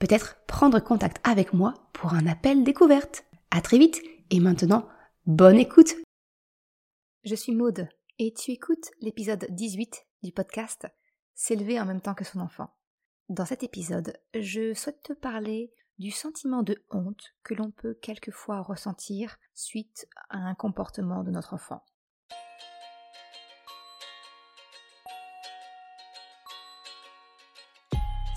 peut-être prendre contact avec moi pour un appel découverte. À très vite et maintenant, bonne écoute. Je suis Maude et tu écoutes l'épisode 18 du podcast S'élever en même temps que son enfant. Dans cet épisode, je souhaite te parler du sentiment de honte que l'on peut quelquefois ressentir suite à un comportement de notre enfant.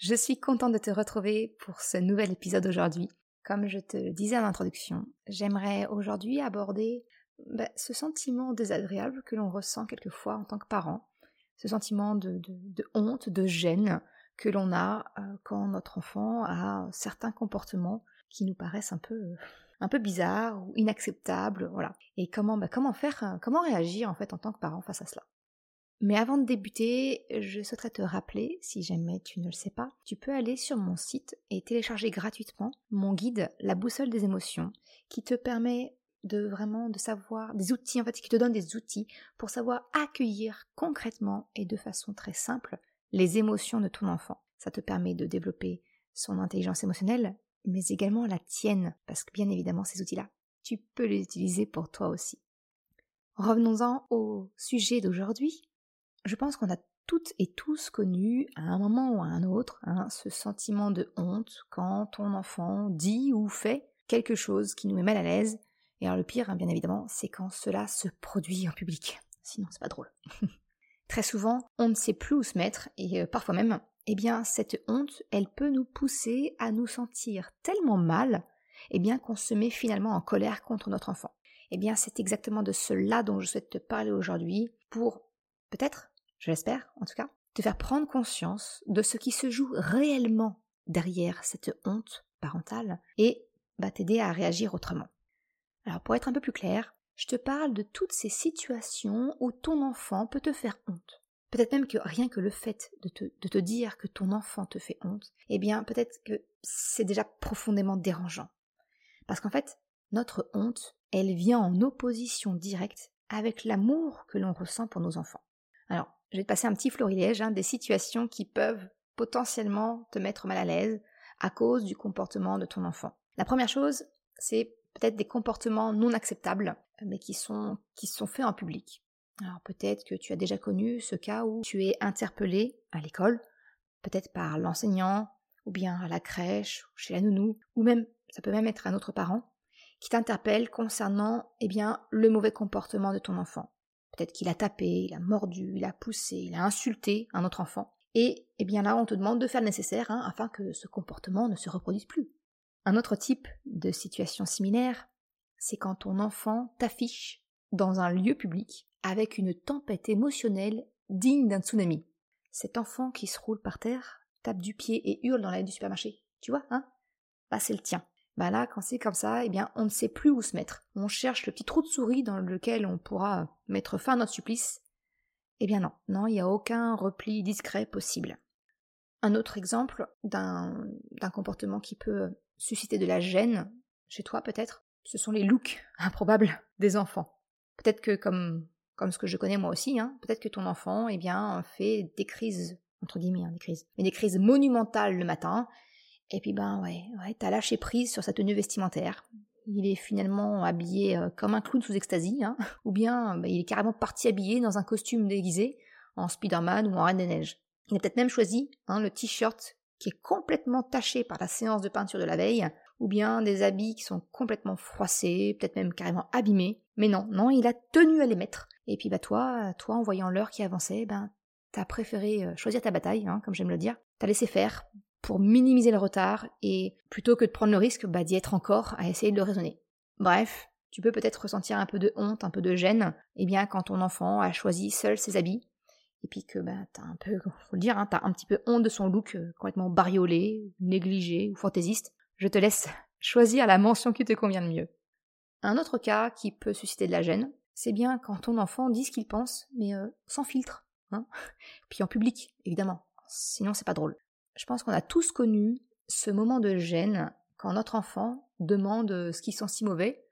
je suis contente de te retrouver pour ce nouvel épisode aujourd'hui. Comme je te le disais en introduction, j'aimerais aujourd'hui aborder bah, ce sentiment désagréable que l'on ressent quelquefois en tant que parent, ce sentiment de, honte, de gêne que l'on a euh, quand notre enfant a certains comportements qui nous paraissent un peu un peu bizarres ou inacceptables, voilà. Et comment bah, comment faire, comment réagir en fait en tant que parent face à cela? Mais avant de débuter, je souhaiterais te rappeler, si jamais tu ne le sais pas, tu peux aller sur mon site et télécharger gratuitement mon guide La boussole des émotions, qui te permet de vraiment de savoir des outils en fait qui te donne des outils pour savoir accueillir concrètement et de façon très simple les émotions de ton enfant. Ça te permet de développer son intelligence émotionnelle, mais également la tienne, parce que bien évidemment ces outils-là, tu peux les utiliser pour toi aussi. Revenons-en au sujet d'aujourd'hui, je pense qu'on a toutes et tous connu à un moment ou à un autre hein, ce sentiment de honte quand ton enfant dit ou fait quelque chose qui nous met mal à l'aise. Et alors le pire, hein, bien évidemment, c'est quand cela se produit en public. Sinon, c'est pas drôle. Très souvent, on ne sait plus où se mettre et euh, parfois même, eh bien, cette honte, elle peut nous pousser à nous sentir tellement mal, eh bien, qu'on se met finalement en colère contre notre enfant. Eh bien, c'est exactement de cela dont je souhaite te parler aujourd'hui pour peut-être je l'espère en tout cas, te faire prendre conscience de ce qui se joue réellement derrière cette honte parentale et bah, t'aider à réagir autrement. Alors pour être un peu plus clair, je te parle de toutes ces situations où ton enfant peut te faire honte. Peut-être même que rien que le fait de te, de te dire que ton enfant te fait honte, eh bien peut-être que c'est déjà profondément dérangeant. Parce qu'en fait, notre honte, elle vient en opposition directe avec l'amour que l'on ressent pour nos enfants. Alors, je vais te passer un petit florilège hein, des situations qui peuvent potentiellement te mettre mal à l'aise à cause du comportement de ton enfant. La première chose, c'est peut-être des comportements non acceptables, mais qui sont, qui sont faits en public. Alors peut-être que tu as déjà connu ce cas où tu es interpellé à l'école, peut-être par l'enseignant, ou bien à la crèche, chez la nounou, ou même, ça peut même être un autre parent, qui t'interpelle concernant, eh bien, le mauvais comportement de ton enfant. Peut-être qu'il a tapé, il a mordu, il a poussé, il a insulté un autre enfant. Et eh bien là, on te demande de faire le nécessaire hein, afin que ce comportement ne se reproduise plus. Un autre type de situation similaire, c'est quand ton enfant t'affiche dans un lieu public avec une tempête émotionnelle digne d'un tsunami. Cet enfant qui se roule par terre, tape du pied et hurle dans l'allée du supermarché. Tu vois, hein? Bah c'est le tien. Bah là, quand c'est comme ça, eh bien, on ne sait plus où se mettre. On cherche le petit trou de souris dans lequel on pourra mettre fin à notre supplice. Eh bien non, non, il n'y a aucun repli discret possible. Un autre exemple d'un comportement qui peut susciter de la gêne chez toi peut-être, ce sont les looks improbables des enfants. Peut-être que comme comme ce que je connais moi aussi, hein, peut-être que ton enfant, eh bien, fait des crises entre guillemets, hein, des crises, mais des crises monumentales le matin, et puis ben ouais, t'as lâché prise sur sa tenue vestimentaire. Il est finalement habillé euh, comme un clown sous extasie, hein, ou bien ben, il est carrément parti habillé dans un costume déguisé, en Spider-Man ou en Reine des Neiges. Il a peut-être même choisi hein, le t-shirt qui est complètement taché par la séance de peinture de la veille, ou bien des habits qui sont complètement froissés, peut-être même carrément abîmés. Mais non, non, il a tenu à les mettre. Et puis bah toi, toi en voyant l'heure qui avançait, ben t'as préféré euh, choisir ta bataille, hein, comme j'aime le dire. T'as laissé faire pour minimiser le retard et plutôt que de prendre le risque bah, d'y être encore à essayer de le raisonner. Bref, tu peux peut-être ressentir un peu de honte, un peu de gêne, eh bien quand ton enfant a choisi seul ses habits, et puis que bah, t'as un peu, dire, hein, t'as un petit peu honte de son look euh, complètement bariolé, négligé ou fantaisiste, je te laisse choisir la mention qui te convient le mieux. Un autre cas qui peut susciter de la gêne, c'est bien quand ton enfant dit ce qu'il pense, mais euh, sans filtre, hein puis en public, évidemment, sinon c'est pas drôle. Je pense qu'on a tous connu ce moment de gêne quand notre enfant demande euh, ce qui sent si mauvais,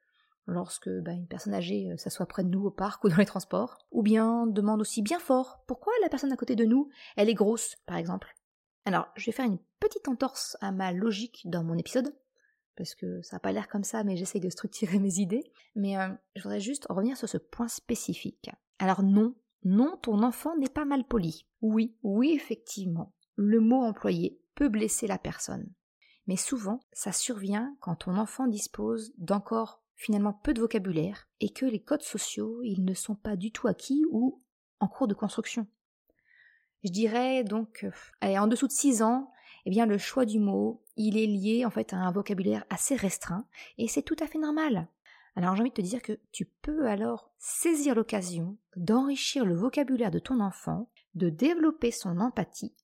lorsque bah, une personne âgée euh, s'assoit près de nous au parc ou dans les transports, ou bien demande aussi bien fort pourquoi la personne à côté de nous, elle est grosse, par exemple? Alors, je vais faire une petite entorse à ma logique dans mon épisode, parce que ça n'a pas l'air comme ça, mais j'essaye de structurer mes idées. Mais euh, je voudrais juste revenir sur ce point spécifique. Alors non, non, ton enfant n'est pas mal poli. Oui, oui, effectivement, le mot employé peut blesser la personne. Mais souvent, ça survient quand ton enfant dispose d'encore finalement peu de vocabulaire et que les codes sociaux, ils ne sont pas du tout acquis ou en cours de construction. Je dirais donc, euh, en dessous de 6 ans, eh bien le choix du mot, il est lié en fait à un vocabulaire assez restreint et c'est tout à fait normal. Alors j'ai envie de te dire que tu peux alors saisir l'occasion d'enrichir le vocabulaire de ton enfant, de développer son empathie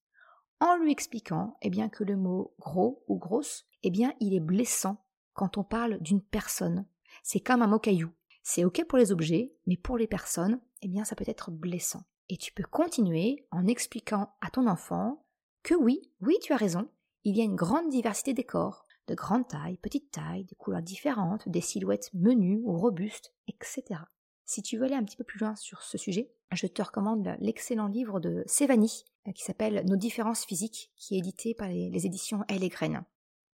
en lui expliquant eh bien que le mot gros ou grosse, eh bien il est blessant quand on parle d'une personne c'est comme un mot caillou. C'est ok pour les objets, mais pour les personnes, eh bien ça peut être blessant. Et tu peux continuer en expliquant à ton enfant que oui, oui tu as raison, il y a une grande diversité des corps, de grande taille, petite taille, des couleurs différentes, des silhouettes menues ou robustes, etc. Si tu veux aller un petit peu plus loin sur ce sujet, je te recommande l'excellent livre de Sévani qui s'appelle Nos différences physiques, qui est édité par les, éditions Elle et Graines.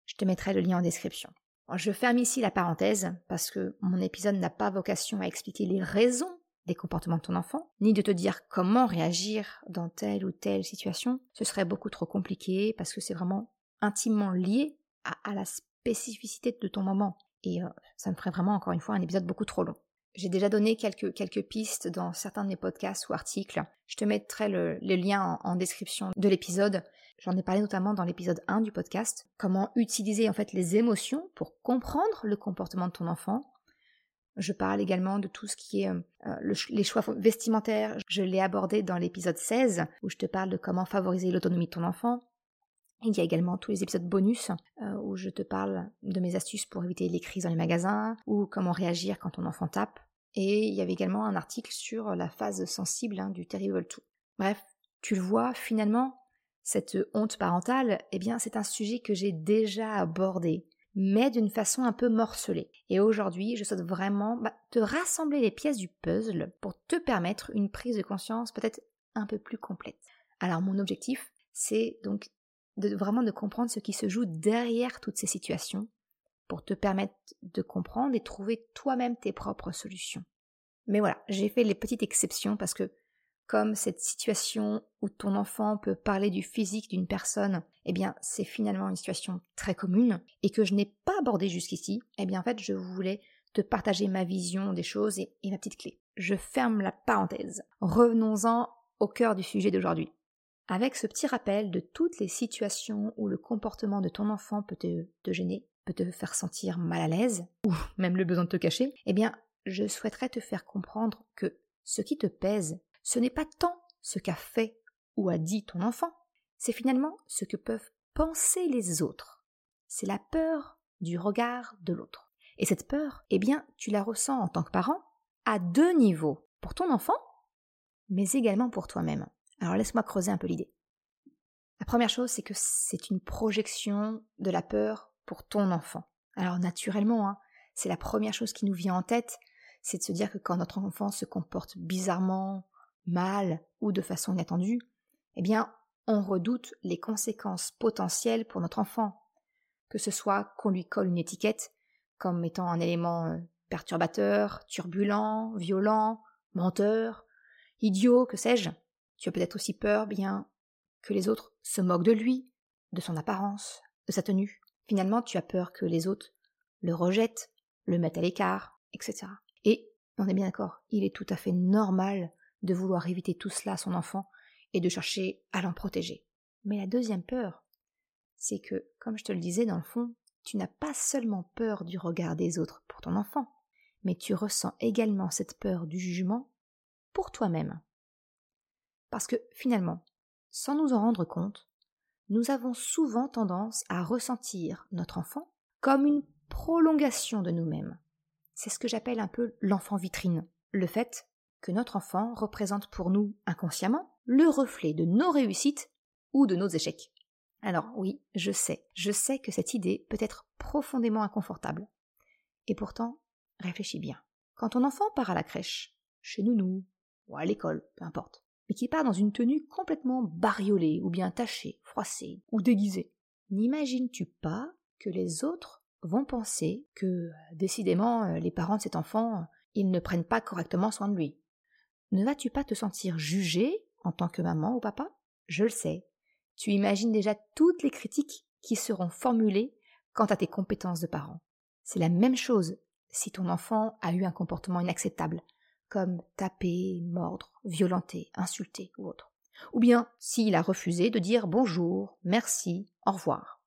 Je te mettrai le lien en description. Je ferme ici la parenthèse parce que mon épisode n'a pas vocation à expliquer les raisons des comportements de ton enfant, ni de te dire comment réagir dans telle ou telle situation. Ce serait beaucoup trop compliqué parce que c'est vraiment intimement lié à, la spécificité de ton moment. Et euh, ça me ferait vraiment encore une fois un épisode beaucoup trop long. J'ai déjà donné quelques, quelques pistes dans certains de mes podcasts ou articles. Je te mettrai le, lien en description de l'épisode J'en ai parlé notamment dans l'épisode 1 du podcast, comment utiliser en fait les émotions pour comprendre le comportement de ton enfant. Je parle également de tout ce qui est euh, euh, les choix vestimentaires. Je l'ai abordé dans l'épisode 16 où je te parle de comment favoriser l'autonomie de ton enfant. Il y a également tous les épisodes bonus euh, où je te parle de mes astuces pour éviter les crises dans les magasins ou comment réagir quand ton enfant tape. Et il y avait également un article sur la phase sensible hein, du Terrible 2. Bref, tu le vois, finalement, cette honte parentale, eh bien, c'est un sujet que j'ai déjà abordé, mais d'une façon un peu morcelée. Et aujourd'hui, je souhaite vraiment bah, te rassembler les pièces du puzzle pour te permettre une prise de conscience peut-être un peu plus complète. Alors, mon objectif, c'est donc vraiment de comprendre ce qui se joue derrière toutes ces situations pour te permettre de comprendre et trouver toi-même tes propres solutions. Mais voilà, j'ai fait les petites exceptions parce que comme cette situation où ton enfant peut parler du physique d'une personne, eh bien c'est finalement une situation très commune et que je n'ai pas abordée jusqu'ici, eh bien en fait je voulais te partager ma vision des choses et, ma petite clé. Je ferme la parenthèse. Revenons-en au cœur du sujet d'aujourd'hui. Avec ce petit rappel de toutes les situations où le comportement de ton enfant peut te, te gêner, peut te faire sentir mal à l'aise, ou même le besoin de te cacher, eh bien je souhaiterais te faire comprendre que ce qui te pèse ce n'est pas tant ce qu'a fait ou a dit ton enfant, c'est finalement ce que peuvent penser les autres. C'est la peur du regard de l'autre. Et cette peur, eh bien, tu la ressens en tant que parent à deux niveaux. Pour ton enfant, mais également pour toi-même. Alors laisse-moi creuser un peu l'idée. La première chose, c'est que c'est une projection de la peur ton enfant. Alors naturellement, hein, c'est la première chose qui nous vient en tête, c'est de se dire que quand notre enfant se comporte bizarrement, mal ou de façon inattendue, eh bien, on redoute les conséquences potentielles pour notre enfant, que ce soit qu'on lui colle une étiquette comme étant un élément euh, perturbateur, turbulent, violent, menteur, idiot, que sais-je. Tu as peut-être aussi peur, bien, que les autres se moquent de lui, de son apparence, de sa tenue. Finalement, tu as peur que les autres le rejettent, le mettent à l'écart, etc. Et on est bien d'accord, il est tout à fait normal de vouloir éviter tout cela à son enfant et de chercher à l'en protéger. Mais la deuxième peur, c'est que, comme je te le disais dans le fond, tu n'as pas seulement peur du regard des autres pour ton enfant, mais tu ressens également cette peur du jugement pour toi-même. Parce que finalement, sans nous en rendre compte, nous avons souvent tendance à ressentir notre enfant comme une prolongation de nous-mêmes. C'est ce que j'appelle un peu l'enfant vitrine. Le fait que notre enfant représente pour nous inconsciemment le reflet de nos réussites ou de nos échecs. Alors oui, je sais, je sais que cette idée peut être profondément inconfortable. Et pourtant, réfléchis bien. Quand ton enfant part à la crèche, chez Nounou, ou à l'école, peu importe, mais qui part dans une tenue complètement bariolée, ou bien tachée, froissée, ou déguisée, n'imagines-tu pas que les autres vont penser que, décidément, euh, les parents de cet enfant, ils ne prennent pas correctement soin de lui? Ne vas-tu pas te sentir jugé en tant que maman ou papa? Je le sais, tu imagines déjà toutes les critiques qui seront formulées quant à tes compétences de parent. C'est la même chose si ton enfant a eu un comportement inacceptable, comme taper, mordre, violenter, insulter ou autre. Ou bien s'il a refusé de dire bonjour, merci, au revoir.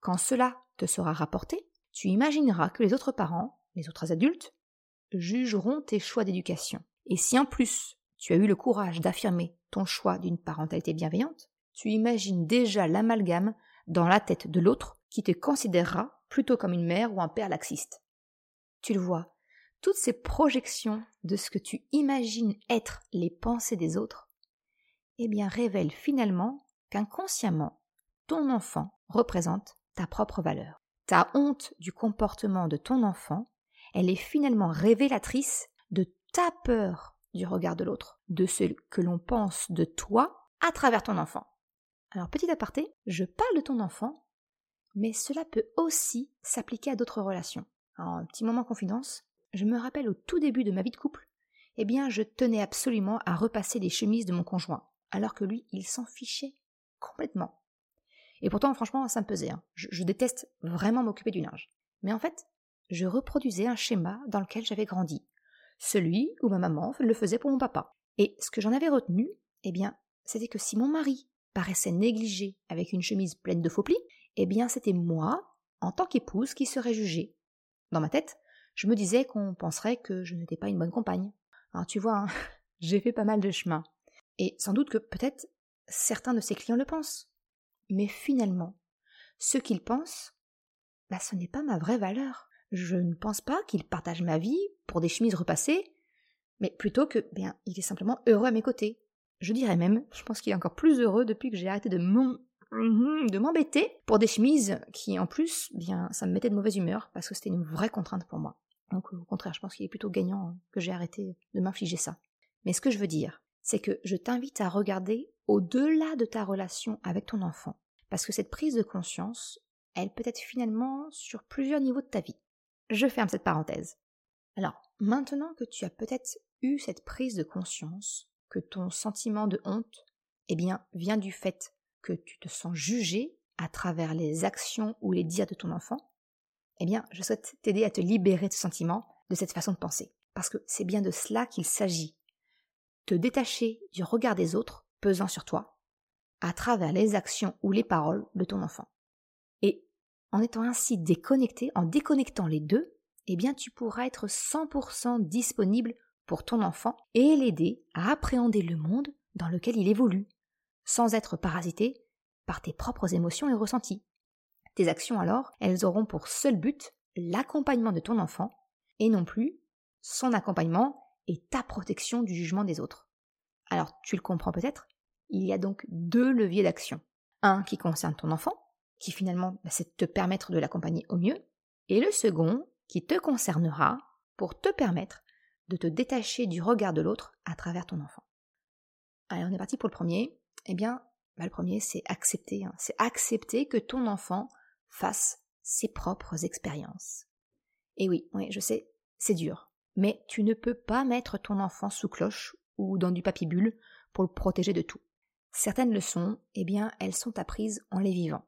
Quand cela te sera rapporté, tu imagineras que les autres parents, les autres adultes, jugeront tes choix d'éducation. Et si en plus tu as eu le courage d'affirmer ton choix d'une parentalité bienveillante, tu imagines déjà l'amalgame dans la tête de l'autre qui te considérera plutôt comme une mère ou un père laxiste. Tu le vois, toutes ces projections de ce que tu imagines être les pensées des autres, eh bien révèlent finalement qu'inconsciemment, ton enfant représente ta propre valeur. Ta honte du comportement de ton enfant, elle est finalement révélatrice de ta peur du regard de l'autre, de ce que l'on pense de toi à travers ton enfant. Alors petit aparté, je parle de ton enfant, mais cela peut aussi s'appliquer à d'autres relations. Alors, un petit moment confidence, je me rappelle au tout début de ma vie de couple, eh bien je tenais absolument à repasser les chemises de mon conjoint, alors que lui, il s'en fichait complètement. Et pourtant, franchement, ça me pesait. Hein. Je, déteste vraiment m'occuper du linge. Mais en fait, je reproduisais un schéma dans lequel j'avais grandi. Celui où ma maman le faisait pour mon papa. Et ce que j'en avais retenu, eh bien, c'était que si mon mari paraissait négligé avec une chemise pleine de faux plis, eh bien c'était moi, en tant qu'épouse, qui serais jugée. Dans ma tête, je me disais qu'on penserait que je n'étais pas une bonne compagne. Alors tu vois, hein, j'ai fait pas mal de chemin. Et sans doute que peut-être certains de ces clients le pensent. Mais finalement, ce qu'ils pensent, bah, ce n'est pas ma vraie valeur. Je ne pense pas qu'ils partagent ma vie pour des chemises repassées, mais plutôt que, bien, il est simplement heureux à mes côtés. Je dirais même, je pense qu'il est encore plus heureux depuis que j'ai arrêté de m'embêter pour des chemises qui en plus, bien, ça me mettait de mauvaise humeur parce que c'était une vraie contrainte pour moi. Donc au contraire, je pense qu'il est plutôt gagnant que j'ai arrêté de m'infliger ça. Mais ce que je veux dire, c'est que je t'invite à regarder au-delà de ta relation avec ton enfant. Parce que cette prise de conscience, elle peut être finalement sur plusieurs niveaux de ta vie. Je ferme cette parenthèse. Alors, maintenant que tu as peut-être eu cette prise de conscience, que ton sentiment de honte, eh bien, vient du fait que tu te sens jugé à travers les actions ou les dires de ton enfant, eh bien, je souhaite t'aider à te libérer de ce sentiment, de cette façon de penser. Parce que c'est bien de cela qu'il s'agit. Te détacher du regard des autres pesant sur toi, à travers les actions ou les paroles de ton enfant. Et en étant ainsi déconnecté, en déconnectant les deux, eh bien, tu pourras être 100% disponible pour ton enfant et l'aider à appréhender le monde dans lequel il évolue, sans être parasité par tes propres émotions et ressentis. Tes actions alors, elles auront pour seul but l'accompagnement de ton enfant, et non plus son accompagnement et ta protection du jugement des autres. Alors tu le comprends peut-être, il y a donc deux leviers d'action. Un qui concerne ton enfant, qui finalement bah, c'est de te permettre de l'accompagner au mieux, et le second qui te concernera pour te permettre de te détacher du regard de l'autre à travers ton enfant. Allez, on est parti pour le premier. Eh bien, bah, le premier, c'est accepter. Hein. C'est accepter que ton enfant fasse ses propres expériences. Et oui, oui, je sais, c'est dur. Mais tu ne peux pas mettre ton enfant sous cloche ou dans du papier bulle pour le protéger de tout. Certaines leçons, eh bien, elles sont apprises en les vivant.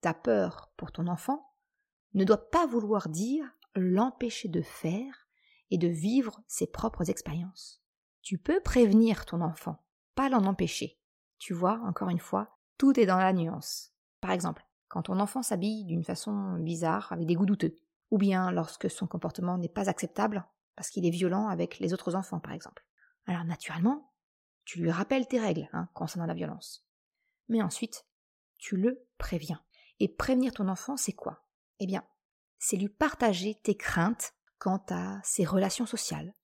Ta peur pour ton enfant ne doit pas vouloir dire l'empêcher de faire et de vivre ses propres expériences. Tu peux prévenir ton enfant, pas l'en empêcher. Tu vois, encore une fois, tout est dans la nuance. Par exemple, quand ton enfant s'habille d'une façon bizarre, avec des goûts douteux, ou bien lorsque son comportement n'est pas acceptable, parce qu'il est violent avec les autres enfants, par exemple. Alors naturellement, tu lui rappelles tes règles hein, concernant la violence. Mais ensuite, tu le préviens. Et prévenir ton enfant, c'est quoi? Eh bien, c'est lui partager tes craintes quant à ses relations sociales,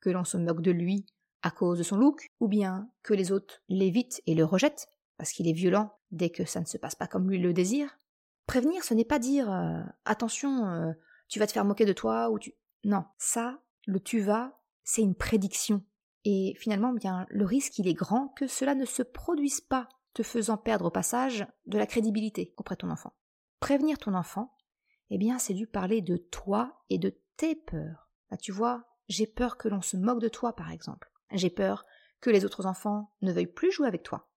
que l'on se moque de lui à cause de son look, ou bien que les autres l'évitent et le rejettent, parce qu'il est violent dès que ça ne se passe pas comme lui le désire. Prévenir, ce n'est pas dire euh, attention, euh, tu vas te faire moquer de toi ou tu. Non, ça, le tu vas, c'est une prédiction. Et finalement, bien, le risque, il est grand que cela ne se produise pas, te faisant perdre au passage de la crédibilité auprès de ton enfant. Prévenir ton enfant, eh bien, c'est lui parler de toi et de tes peurs. Bah, tu vois, j'ai peur que l'on se moque de toi, par exemple. J'ai peur que les autres enfants ne veuillent plus jouer avec toi.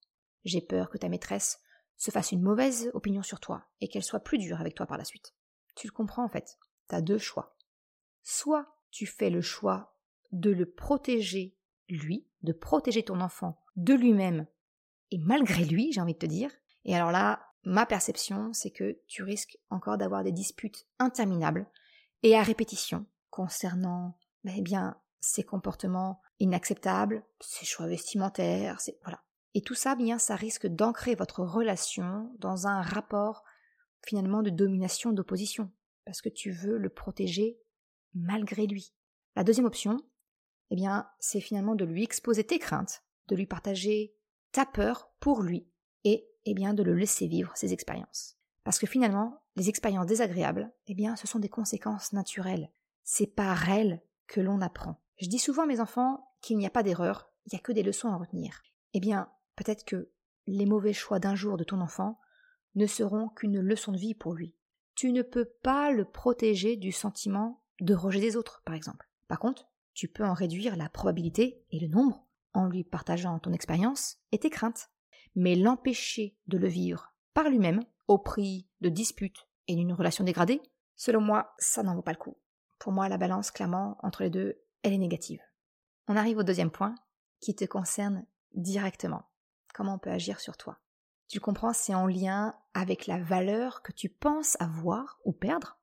J'ai peur que ta maîtresse se fasse une mauvaise opinion sur toi et qu'elle soit plus dure avec toi par la suite. Tu le comprends en fait. Tu as deux choix. Soit tu fais le choix de le protéger lui, de protéger ton enfant de lui-même et malgré lui, j'ai envie de te dire. Et alors là, ma perception, c'est que tu risques encore d'avoir des disputes interminables et à répétition concernant eh bien ses comportements inacceptables, ses choix vestimentaires, c'est voilà. Et tout ça, bien, ça risque d'ancrer votre relation dans un rapport finalement de domination, d'opposition, parce que tu veux le protéger malgré lui. La deuxième option, eh bien, c'est finalement de lui exposer tes craintes, de lui partager ta peur pour lui, et eh bien de le laisser vivre ses expériences. Parce que finalement, les expériences désagréables, eh bien, ce sont des conséquences naturelles. C'est par elles que l'on apprend. Je dis souvent à mes enfants qu'il n'y a pas d'erreur, il n'y a que des leçons à retenir. Eh bien, peut-être que les mauvais choix d'un jour de ton enfant ne seront qu'une leçon de vie pour lui. Tu ne peux pas le protéger du sentiment de rejet des autres, par exemple. Par contre, tu peux en réduire la probabilité et le nombre en lui partageant ton expérience et tes craintes. Mais l'empêcher de le vivre par lui-même, au prix de disputes et d'une relation dégradée, selon moi, ça n'en vaut pas le coup. Pour moi, la balance, clairement, entre les deux, elle est négative. On arrive au deuxième point, qui te concerne directement. Comment on peut agir sur toi Tu comprends, c'est en lien avec la valeur que tu penses avoir ou perdre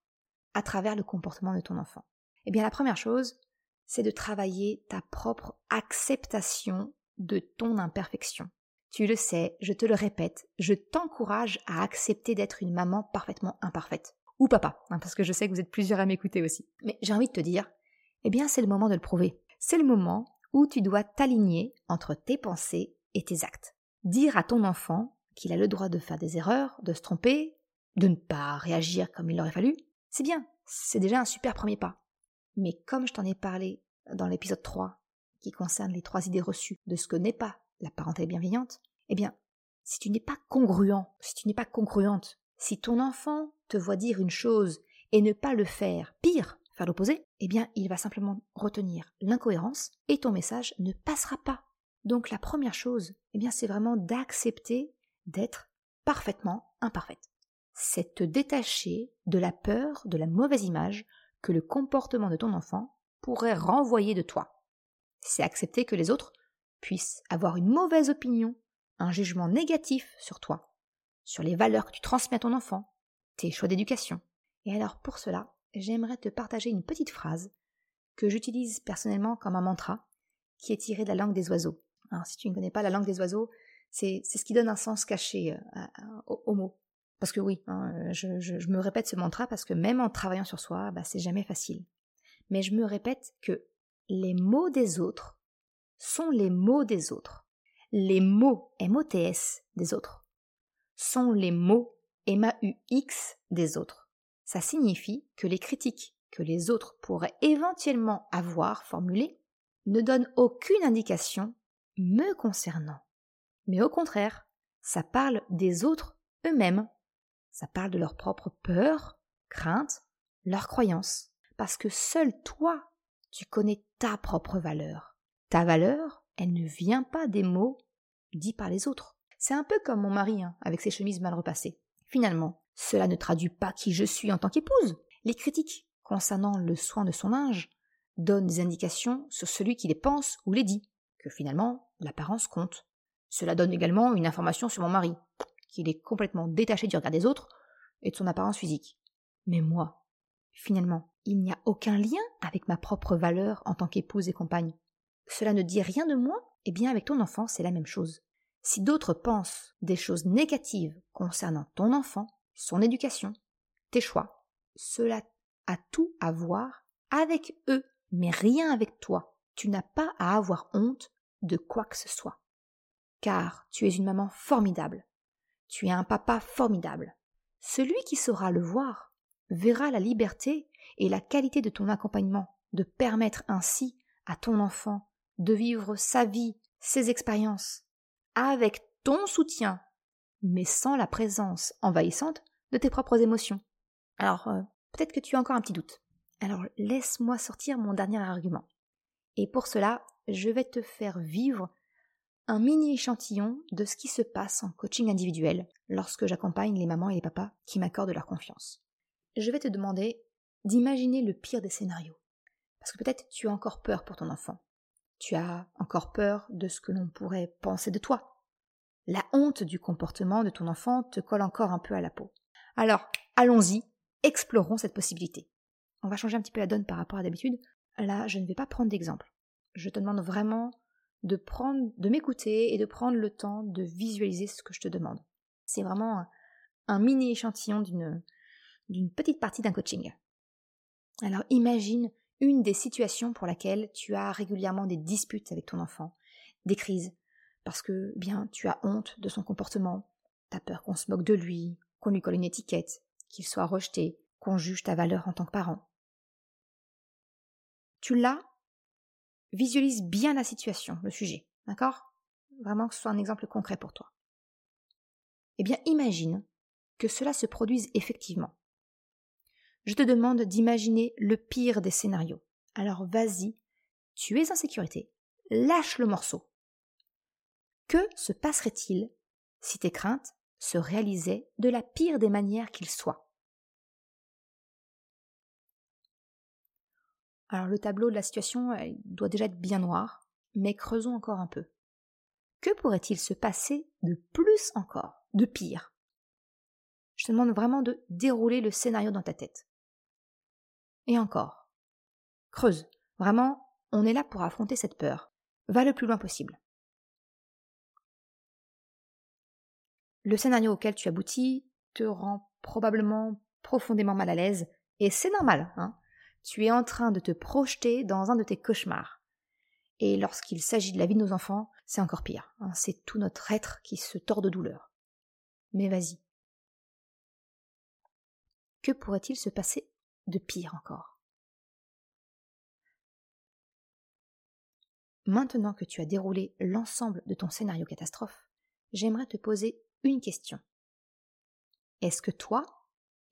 à travers le comportement de ton enfant. Eh bien, la première chose, c'est de travailler ta propre acceptation de ton imperfection. Tu le sais, je te le répète, je t'encourage à accepter d'être une maman parfaitement imparfaite. Ou papa, hein, parce que je sais que vous êtes plusieurs à m'écouter aussi. Mais j'ai envie de te dire, eh bien c'est le moment de le prouver. C'est le moment où tu dois t'aligner entre tes pensées et tes actes. Dire à ton enfant qu'il a le droit de faire des erreurs, de se tromper, de ne pas réagir comme il aurait fallu, c'est bien, c'est déjà un super premier pas. Mais comme je t'en ai parlé dans l'épisode 3, qui concerne les trois idées reçues de ce que n'est pas la parenté bienveillante, eh bien, si tu n'es pas congruent, si tu n'es pas congruente, si ton enfant te voit dire une chose et ne pas le faire, pire, faire l'opposé, eh bien, il va simplement retenir l'incohérence et ton message ne passera pas. Donc la première chose, eh bien, c'est vraiment d'accepter d'être parfaitement imparfaite. C'est te détacher de la peur de la mauvaise image que le comportement de ton enfant pourrait renvoyer de toi. C'est accepter que les autres puissent avoir une mauvaise opinion, un jugement négatif sur toi, sur les valeurs que tu transmets à ton enfant, tes choix d'éducation. Et alors pour cela, j'aimerais te partager une petite phrase que j'utilise personnellement comme un mantra qui est tiré de la langue des oiseaux. Si tu ne connais pas la langue des oiseaux, c'est ce qui donne un sens caché euh, aux mots. Parce que oui, hein, je, me répète ce mantra parce que même en travaillant sur soi, bah, c'est jamais facile. Mais je me répète que les mots des autres sont les mots des autres. Les mots M-O-T-S des autres sont les mots M-A-U-X des autres. Ça signifie que les critiques que les autres pourraient éventuellement avoir formulées ne donnent aucune indication me concernant. Mais au contraire, ça parle des autres eux-mêmes ça parle de leurs propres peurs, craintes, leurs croyances. Parce que seul toi, tu connais ta propre valeur. Ta valeur, elle ne vient pas des mots dits par les autres. C'est un peu comme mon mari, hein, avec ses chemises mal repassées. Finalement, cela ne traduit pas qui je suis en tant qu'épouse. Les critiques concernant le soin de son linge donnent des indications sur celui qui les pense ou les dit, que finalement l'apparence compte. Cela donne également une information sur mon mari, qu'il est complètement détaché du regard des autres et de son apparence physique. Mais moi, finalement, il n'y a aucun lien avec ma propre valeur en tant qu'épouse et compagne. Cela ne dit rien de moi Eh bien, avec ton enfant, c'est la même chose. Si d'autres pensent des choses négatives concernant ton enfant, son éducation, tes choix, cela a tout à voir avec eux, mais rien avec toi. Tu n'as pas à avoir honte de quoi que ce soit. Car tu es une maman formidable. Tu es un papa formidable. Celui qui saura le voir verra la liberté et la qualité de ton accompagnement, de permettre ainsi à ton enfant de vivre sa vie, ses expériences, avec ton soutien, mais sans la présence envahissante de tes propres émotions. Alors, euh, peut-être que tu as encore un petit doute. Alors, laisse-moi sortir mon dernier argument. Et pour cela, je vais te faire vivre un mini échantillon de ce qui se passe en coaching individuel lorsque j'accompagne les mamans et les papas qui m'accordent leur confiance. Je vais te demander d'imaginer le pire des scénarios. Parce que peut-être tu as encore peur pour ton enfant. Tu as encore peur de ce que l'on pourrait penser de toi. La honte du comportement de ton enfant te colle encore un peu à la peau. Alors, allons-y, explorons cette possibilité. On va changer un petit peu la donne par rapport à d'habitude. Là, je ne vais pas prendre d'exemple. Je te demande vraiment de prendre, de m'écouter et de prendre le temps de visualiser ce que je te demande. C'est vraiment un, mini échantillon d'une, d'une petite partie d'un coaching. Alors imagine une des situations pour laquelle tu as régulièrement des disputes avec ton enfant, des crises, parce que bien tu as honte de son comportement, tu as peur qu'on se moque de lui, qu'on lui colle une étiquette, qu'il soit rejeté, qu'on juge ta valeur en tant que parent. Tu l'as Visualise bien la situation, le sujet, d'accord? Vraiment que ce soit un exemple concret pour toi. Eh bien, imagine que cela se produise effectivement je te demande d'imaginer le pire des scénarios. Alors vas-y, tu es en sécurité, lâche le morceau. Que se passerait-il si tes craintes se réalisaient de la pire des manières qu'il soit? Alors le tableau de la situation doit déjà être bien noir, mais creusons encore un peu. Que pourrait-il se passer de plus encore, de pire? Je te demande vraiment de dérouler le scénario dans ta tête. Et encore. Creuse. Vraiment, on est là pour affronter cette peur. Va le plus loin possible. Le scénario auquel tu aboutis te rend probablement profondément mal à l'aise, et c'est normal, hein. Tu es en train de te projeter dans un de tes cauchemars. Et lorsqu'il s'agit de la vie de nos enfants, c'est encore pire. Hein. C'est tout notre être qui se tord de douleur. Mais vas-y. Que pourrait-il se passer de pire encore? Maintenant que tu as déroulé l'ensemble de ton scénario catastrophe, j'aimerais te poser une question. Est-ce que toi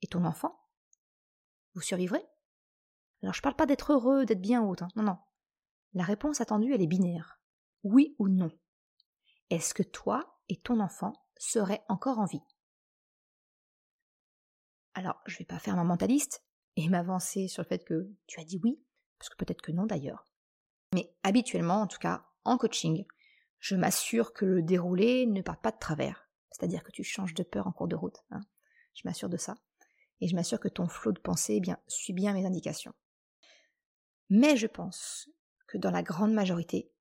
et ton enfant, vous survivrez? Alors je parle pas d'être heureux, d'être bien haute, hein. non, non. La réponse attendue, elle est binaire. Oui ou non. Est-ce que toi et ton enfant seraient encore en vie? Alors, je vais pas faire ma mentaliste, et m'avancer sur le fait que tu as dit oui, parce que peut-être que non d'ailleurs. Mais habituellement, en tout cas, en coaching, je m'assure que le déroulé ne part pas de travers. C'est-à-dire que tu changes de peur en cours de route. Hein. Je m'assure de ça. Et je m'assure que ton flot de pensée eh suit bien mes indications. Mais je pense que dans la grande majorité,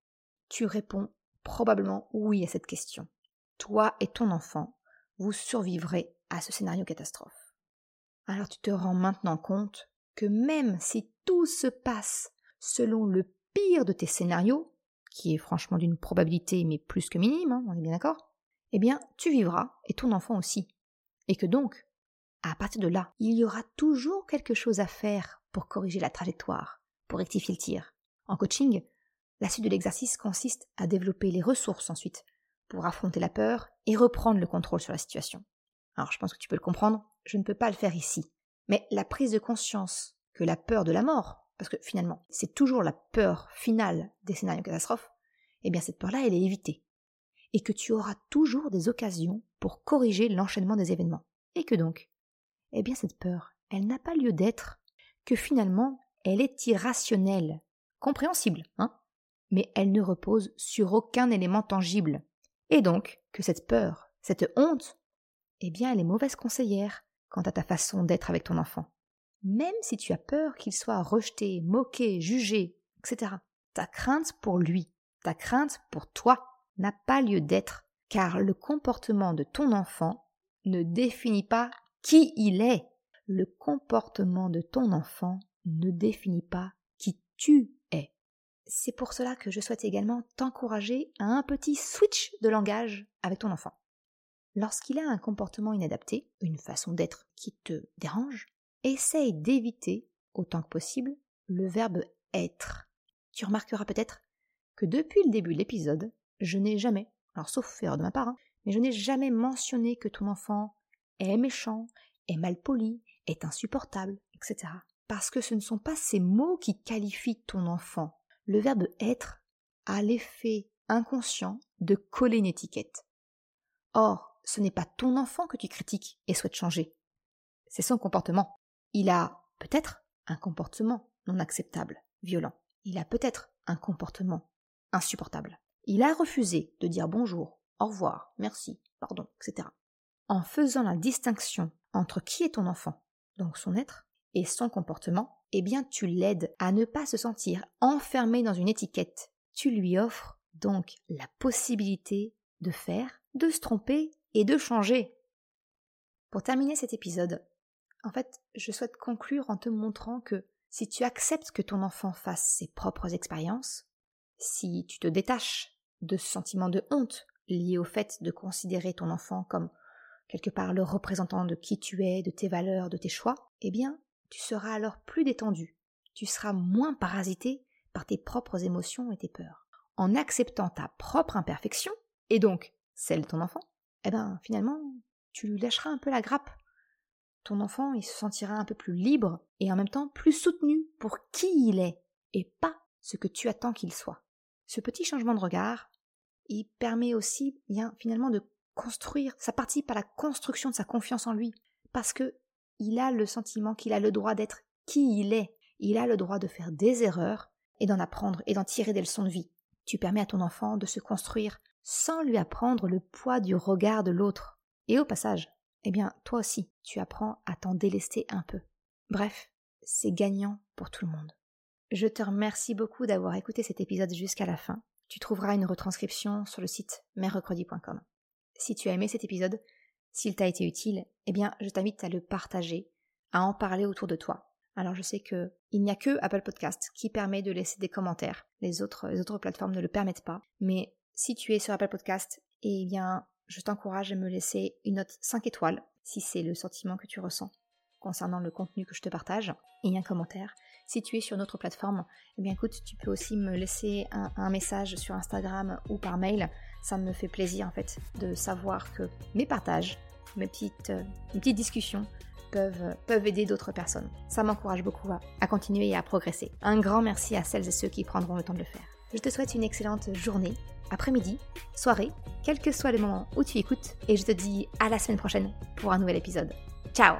tu réponds probablement oui à cette question. Toi et ton enfant, vous survivrez à ce scénario catastrophe alors tu te rends maintenant compte que même si tout se passe selon le pire de tes scénarios, qui est franchement d'une probabilité mais plus que minime, hein, on est bien d'accord, eh bien tu vivras et ton enfant aussi. Et que donc, à partir de là, il y aura toujours quelque chose à faire pour corriger la trajectoire, pour rectifier le tir. En coaching, la suite de l'exercice consiste à développer les ressources ensuite pour affronter la peur et reprendre le contrôle sur la situation. Alors je pense que tu peux le comprendre, je ne peux pas le faire ici. Mais la prise de conscience que la peur de la mort, parce que finalement c'est toujours la peur finale des scénarios catastrophes, eh bien cette peur-là, elle est évitée. Et que tu auras toujours des occasions pour corriger l'enchaînement des événements. Et que donc, eh bien cette peur, elle n'a pas lieu d'être, que finalement, elle est irrationnelle, compréhensible, hein, mais elle ne repose sur aucun élément tangible. Et donc, que cette peur, cette honte, eh bien, elle est mauvaise conseillère quant à ta façon d'être avec ton enfant. Même si tu as peur qu'il soit rejeté, moqué, jugé, etc. Ta crainte pour lui, ta crainte pour toi n'a pas lieu d'être, car le comportement de ton enfant ne définit pas qui il est. Le comportement de ton enfant ne définit pas qui tu es. C'est pour cela que je souhaite également t'encourager à un petit switch de langage avec ton enfant. Lorsqu'il a un comportement inadapté, une façon d'être qui te dérange, essaye d'éviter, autant que possible, le verbe être. Tu remarqueras peut-être que depuis le début de l'épisode, je n'ai jamais, alors sauf erreur de ma part, hein, mais je n'ai jamais mentionné que ton enfant est méchant, est mal poli, est insupportable, etc. Parce que ce ne sont pas ces mots qui qualifient ton enfant. Le verbe être a l'effet inconscient de coller une étiquette. Or, ce n'est pas ton enfant que tu critiques et souhaites changer. C'est son comportement. Il a peut-être un comportement non acceptable, violent. Il a peut-être un comportement insupportable. Il a refusé de dire bonjour, au revoir, merci, pardon, etc. En faisant la distinction entre qui est ton enfant, donc son être, et son comportement, eh bien tu l'aides à ne pas se sentir enfermé dans une étiquette. Tu lui offres donc la possibilité de faire, de se tromper et de changer. Pour terminer cet épisode, en fait, je souhaite conclure en te montrant que si tu acceptes que ton enfant fasse ses propres expériences, si tu te détaches de ce sentiment de honte lié au fait de considérer ton enfant comme quelque part le représentant de qui tu es, de tes valeurs, de tes choix, eh bien, tu seras alors plus détendu. Tu seras moins parasité par tes propres émotions et tes peurs. En acceptant ta propre imperfection, et donc celle de ton enfant, eh ben finalement, tu lui lâcheras un peu la grappe. Ton enfant, il se sentira un peu plus libre et en même temps plus soutenu pour qui il est et pas ce que tu attends qu'il soit. Ce petit changement de regard, il permet aussi bien finalement de construire, ça participe à la construction de sa confiance en lui parce que il a le sentiment qu'il a le droit d'être qui il est. Il a le droit de faire des erreurs et d'en apprendre et d'en tirer des leçons de vie. Tu permets à ton enfant de se construire sans lui apprendre le poids du regard de l'autre. Et au passage, eh bien, toi aussi, tu apprends à t'en délester un peu. Bref, c'est gagnant pour tout le monde. Je te remercie beaucoup d'avoir écouté cet épisode jusqu'à la fin. Tu trouveras une retranscription sur le site merrecredi.com. Si tu as aimé cet épisode, s'il t'a été utile, eh bien, je t'invite à le partager, à en parler autour de toi. Alors je sais que il n'y a que Apple Podcast qui permet de laisser des commentaires. Les autres, plateformes ne le permettent pas. Mais si tu es sur Apple Podcast, eh bien, je t'encourage à me laisser une note 5 étoiles, si c'est le sentiment que tu ressens concernant le contenu que je te partage, et un commentaire. Si sur notre plateforme, eh bien écoute, tu peux aussi me laisser un, message sur Instagram ou par mail. Ça me fait plaisir en fait de savoir que mes partages, mes petites, euh, discussions peuvent, aider d'autres personnes. Ça m'encourage beaucoup à continuer et à progresser. Un grand merci à celles et ceux qui prendront le temps de le faire. Je te souhaite une excellente journée, après-midi, soirée, quel que soit le moment où tu écoutes, et je te dis à la semaine prochaine pour un nouvel épisode. Ciao